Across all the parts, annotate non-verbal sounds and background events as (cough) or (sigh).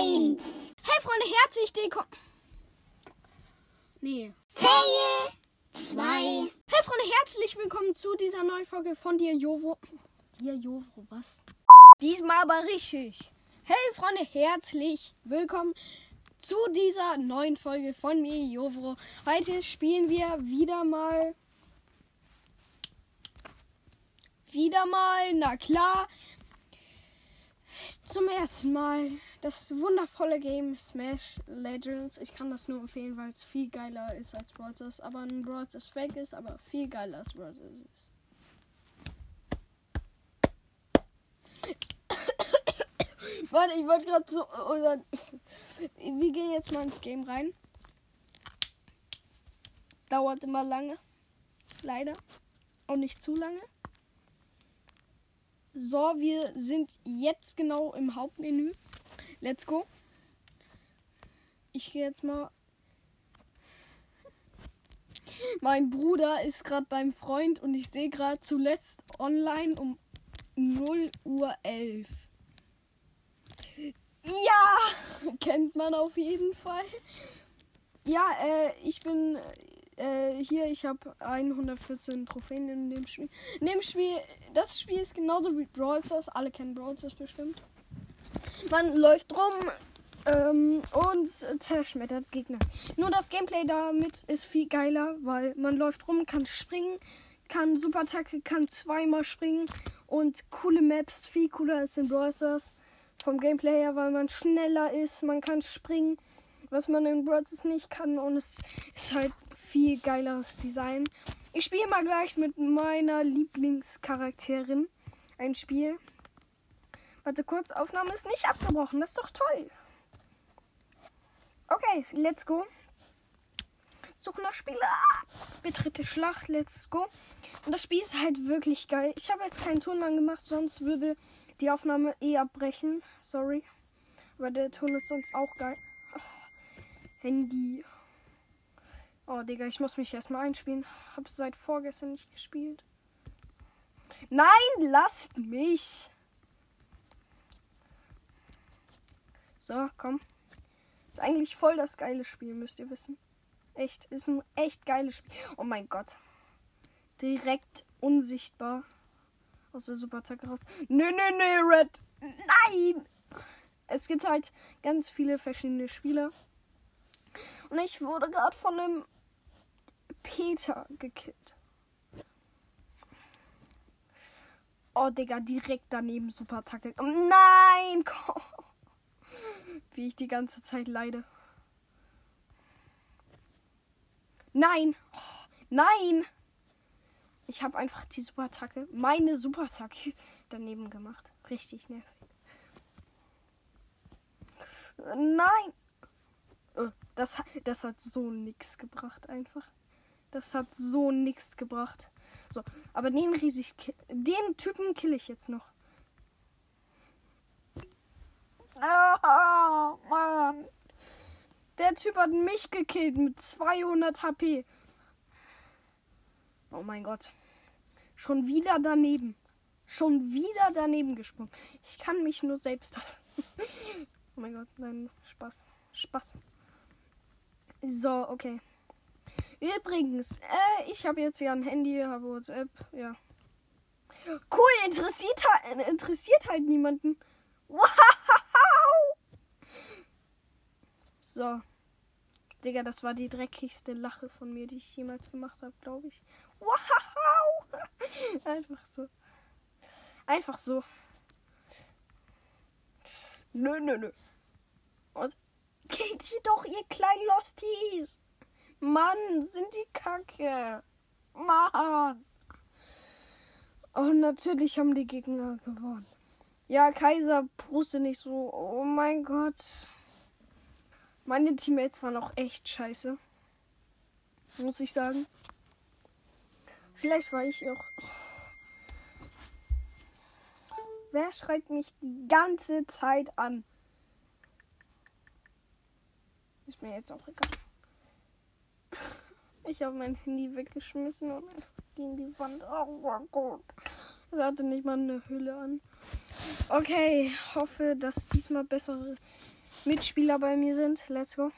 1. Hey Freunde, herzlich willkommen. Nee. Fail 2. Hey Freunde, herzlich willkommen zu dieser neuen Folge von dir Jovo. Dir Jovo, was? Diesmal aber richtig. Hey Freunde, herzlich willkommen zu dieser neuen Folge von mir Jovo. Heute spielen wir wieder mal wieder mal, na klar, zum ersten Mal das wundervolle Game Smash Legends. Ich kann das nur empfehlen, weil es viel geiler ist als Brawl. Aber ein Brawl Stars Fake ist, aber viel geiler als Brawl ist. (coughs) Warte, ich wollte gerade so. Oder, wir gehen jetzt mal ins Game rein. Dauert immer lange. Leider. Auch nicht zu lange. So, wir sind jetzt genau im Hauptmenü. Let's go. Ich gehe jetzt mal. Mein Bruder ist gerade beim Freund und ich sehe gerade zuletzt online um 0 Uhr 11. Ja, (laughs) kennt man auf jeden Fall. Ja, äh, ich bin äh, hier, ich habe 114 Trophäen in dem Spiel. In dem Spiel, das Spiel ist genauso wie Brawl Stars. Alle kennen Brawl Stars bestimmt. Man läuft rum ähm, und zerschmettert Gegner. Nur das Gameplay damit ist viel geiler, weil man läuft rum, kann springen, kann Superattacke, kann zweimal springen und coole Maps, viel cooler als in Brawl. Vom Gameplay her, weil man schneller ist, man kann springen, was man in Brawl nicht kann und es ist halt viel geileres Design. Ich spiele mal gleich mit meiner Lieblingscharakterin ein Spiel. Warte kurz, Aufnahme ist nicht abgebrochen. Das ist doch toll. Okay, let's go. Suche nach Spieler. Betritte Schlacht, let's go. Und das Spiel ist halt wirklich geil. Ich habe jetzt keinen Ton lang gemacht, sonst würde die Aufnahme eh abbrechen. Sorry. Aber der Ton ist sonst auch geil. Oh, Handy. Oh, Digga, ich muss mich erstmal einspielen. Hab seit vorgestern nicht gespielt. Nein, lasst mich. So, komm. Ist eigentlich voll das geile Spiel, müsst ihr wissen. Echt, ist ein echt geiles Spiel. Oh mein Gott. Direkt unsichtbar. Aus der Supertag raus. Nö, nö, nö, Red. Nein! Es gibt halt ganz viele verschiedene Spieler. Und ich wurde gerade von einem Peter gekillt. Oh, Digga, direkt daneben Superattacke. Nein! Komm. Wie ich die ganze Zeit leide. Nein! Oh, nein! Ich habe einfach die Superattacke, meine Superattacke (laughs) daneben gemacht. Richtig nervig. Nein! Oh, das, das hat so nichts gebracht einfach. Das hat so nichts gebracht. So, aber den riesig den Typen kill ich jetzt noch. Oh, Mann. Der Typ hat mich gekillt mit 200 HP. Oh mein Gott. Schon wieder daneben. Schon wieder daneben gesprungen. Ich kann mich nur selbst hassen. (laughs) oh mein Gott, nein, Spaß. Spaß. So, okay. Übrigens, äh, ich habe jetzt ja ein Handy, habe WhatsApp, ja. Cool, interessiert, interessiert halt niemanden. Wow! So. Digga, das war die dreckigste Lache von mir, die ich jemals gemacht habe, glaube ich. Wow! (laughs) Einfach so. Einfach so. Nö, nö, nö. Und geht sie doch, ihr kleinen Losties. Mann, sind die kacke. Mann. Und natürlich haben die Gegner gewonnen. Ja, Kaiser, puste nicht so. Oh mein Gott. Meine Teammates waren auch echt scheiße. Muss ich sagen. Vielleicht war ich auch. Wer schreibt mich die ganze Zeit an? Ist mir jetzt auch egal. Ich habe mein Handy weggeschmissen und einfach gegen die Wand. Oh mein Gott. Es hatte nicht mal eine Hülle an. Okay, hoffe, dass diesmal bessere Mitspieler bei mir sind. Let's go.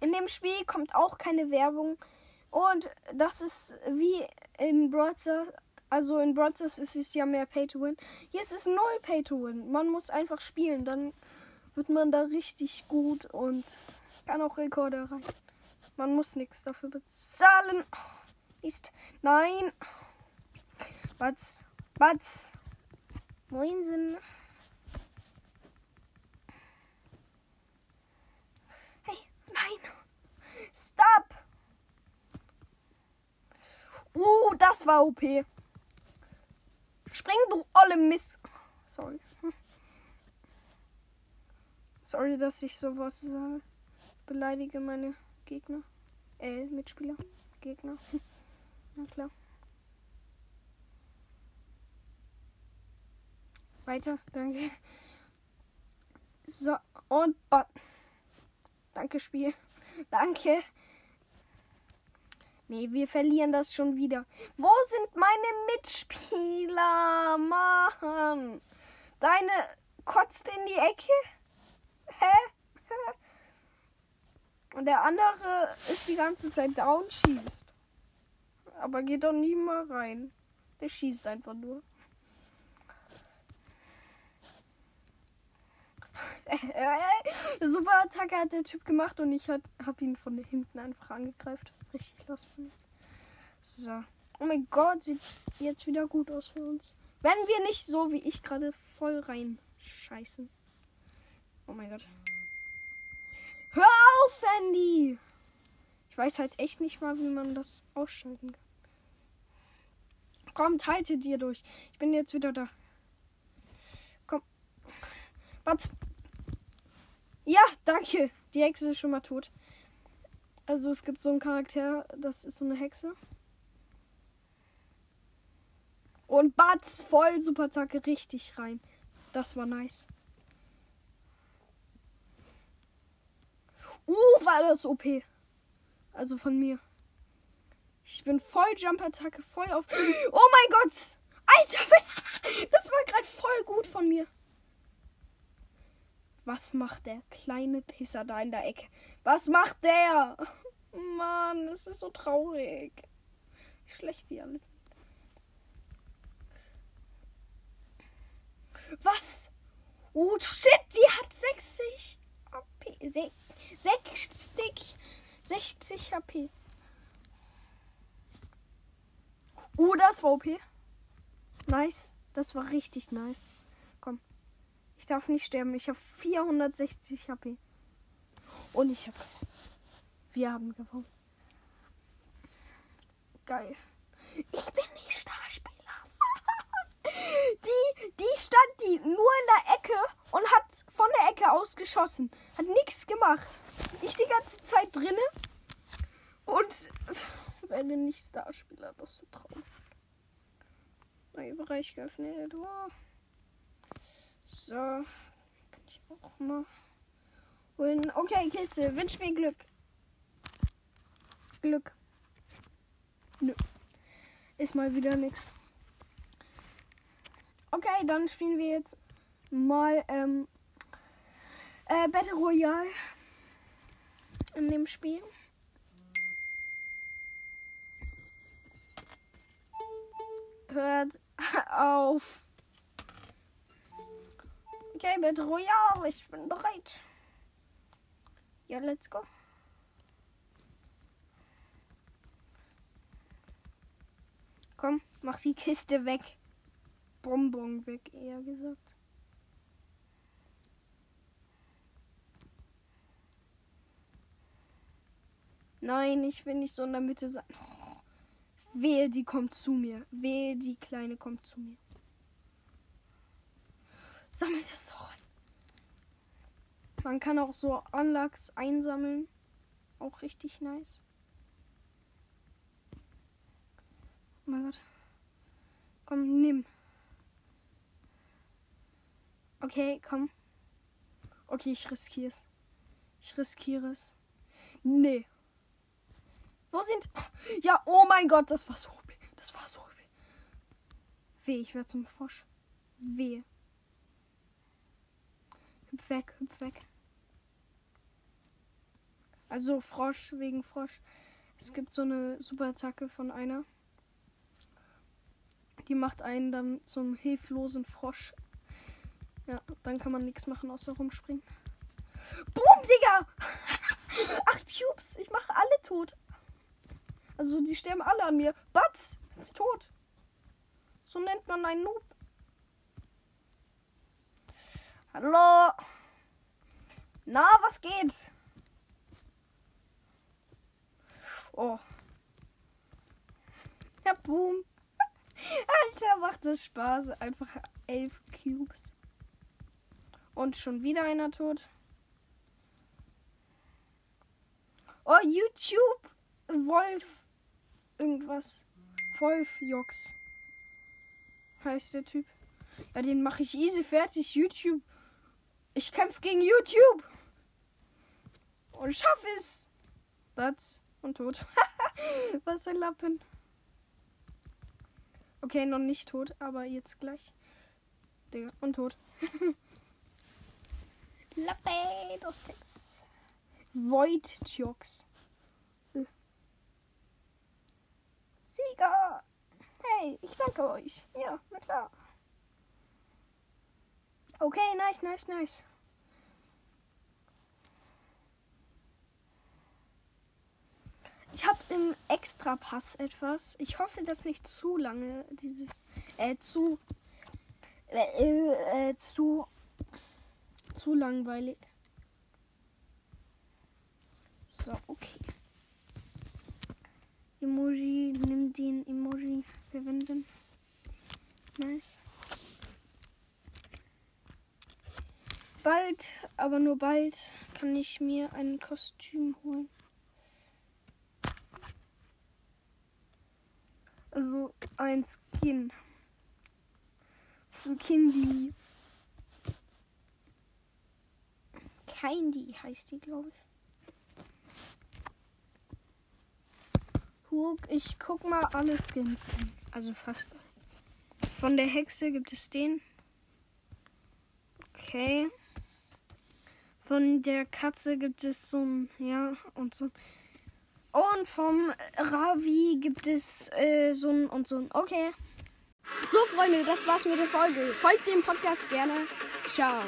In dem Spiel kommt auch keine Werbung. Und das ist wie in Broadster. Also in Broadster ist es ja mehr Pay to Win. Hier ist es null Pay to Win. Man muss einfach spielen. Dann wird man da richtig gut und kann auch Rekorde erreichen. Man muss nichts dafür bezahlen. Ist. Nein. Was? Was? Moinsen. Hey, nein. Stop. Uh, das war OP. Spring, du olle Miss. Sorry. Sorry, dass ich sowas sage. Beleidige meine Gegner. Äh, Mitspieler. Gegner. (laughs) Na klar. Weiter, danke. So, und Bot. Danke, Spiel. Danke. Nee, wir verlieren das schon wieder. Wo sind meine Mitspieler? Mann. Deine kotzt in die Ecke? Hä? (laughs) Und der andere ist die ganze Zeit down, schießt. Aber geht doch nie mal rein. Der schießt einfach nur. (laughs) Super Attacke hat der Typ gemacht und ich hab ihn von hinten einfach angegriffen. Richtig los von mir. So. Oh mein Gott, sieht jetzt wieder gut aus für uns. Wenn wir nicht so wie ich gerade voll rein scheißen. Oh mein Gott. Hör auf, Andy! Ich weiß halt echt nicht mal, wie man das ausschalten kann. Komm, halte dir durch. Ich bin jetzt wieder da. Komm. Was? Ja, danke. Die Hexe ist schon mal tot. Also es gibt so einen Charakter, das ist so eine Hexe. Und Batz voll Superzacke richtig rein. Das war nice. Uh, war das OP. Also von mir. Ich bin voll Jump-Attacke, voll auf. (gasps) Oh mein Gott! Alter, (laughs) das war gerade voll gut von mir. Was macht der kleine Pisser da in der Ecke? Was macht der? (laughs) Mann, es ist so traurig. Wie schlecht die alle sind. Was? Oh shit, die hat 60 AP. 60. 60 HP. Oh, das war OP. Nice. Das war richtig nice. Darf nicht sterben. Ich habe 460 HP. Und ich habe. Wir haben gewonnen. Geil. Ich bin nicht Starspieler. (laughs) die, die stand die nur in der Ecke und hat von der Ecke aus geschossen. Hat nichts gemacht. Ich die ganze Zeit drinne und (laughs) werde nicht Starspieler. Das ist so traurig. Neuer Bereich geöffnet. Wow. So. Kann ich auch mal holen. Okay, Kiste. Wünsch mir Glück. Glück. Nö. Ist mal wieder nix. Okay, dann spielen wir jetzt mal ähm, äh, Battle Royale in dem Spiel. Hört (laughs) auf. Okay, Battle Royale, ich bin bereit. Ja, let's go. Komm, mach die Kiste weg. Bonbon weg, eher gesagt. Nein, ich will nicht so in der Mitte sein. Oh, wehe, die kommt zu mir. Wehe, die Kleine kommt zu mir. Sammelt das doch. Man kann auch so Unlocks einsammeln. Auch richtig nice. Oh mein Gott. Komm, nimm. Okay, komm. Okay, ich riskiere es. Ich riskiere es. Nee. Wo sind. Ja, oh mein Gott, das war so. Das war so. Weh, ich werde zum Frosch. Weh. Hüpf weg, hüpf weg. Also Frosch wegen Frosch. Es gibt so eine Superattacke von einer. Die macht einen dann zum hilflosen Frosch. Ja, dann kann man nichts machen außer rumspringen. Boom, Digga! (laughs) Acht Cubes. Ich mache alle tot. Also die sterben alle an mir. Batz ist tot. So nennt man einen Noob. Hallo. Na, was geht? Oh. Ja, boom. (laughs) Alter, macht das Spaß. Einfach elf Cubes. Und schon wieder einer tot. Oh, YouTube. Wolf. Irgendwas. Wolf Jox. Heißt der Typ. Ja, den mache ich easy fertig. YouTube. Ich kämpfe gegen YouTube. Und schaffe es. Batz und tot. (laughs) Was ein Lappen. Okay, noch nicht tot, aber jetzt gleich. Digga, und tot. (laughs) Lappe dos Tex. Void Jokes. Sieger! Hey, ich danke euch. Ja, na klar. Okay, nice, nice, nice. Ich habe im Extrapass etwas. Ich hoffe, dass nicht zu lange dieses äh zu äh, äh, zu zu langweilig. So, okay. Emoji, nimm den Emoji verwenden. Nice. Bald, aber nur bald, kann ich mir ein Kostüm holen. Also ein Skin. Für Kindy. Kindy heißt die, glaube ich. Ich guck mal alle Skins an. Also fast. Von der Hexe gibt es den. Okay. Von der Katze gibt es so ein, ja, und so. Und vom Ravi gibt es äh, so ein und so ein. Okay. So, Freunde, das war's mit der Folge. Folgt dem Podcast gerne. Ciao.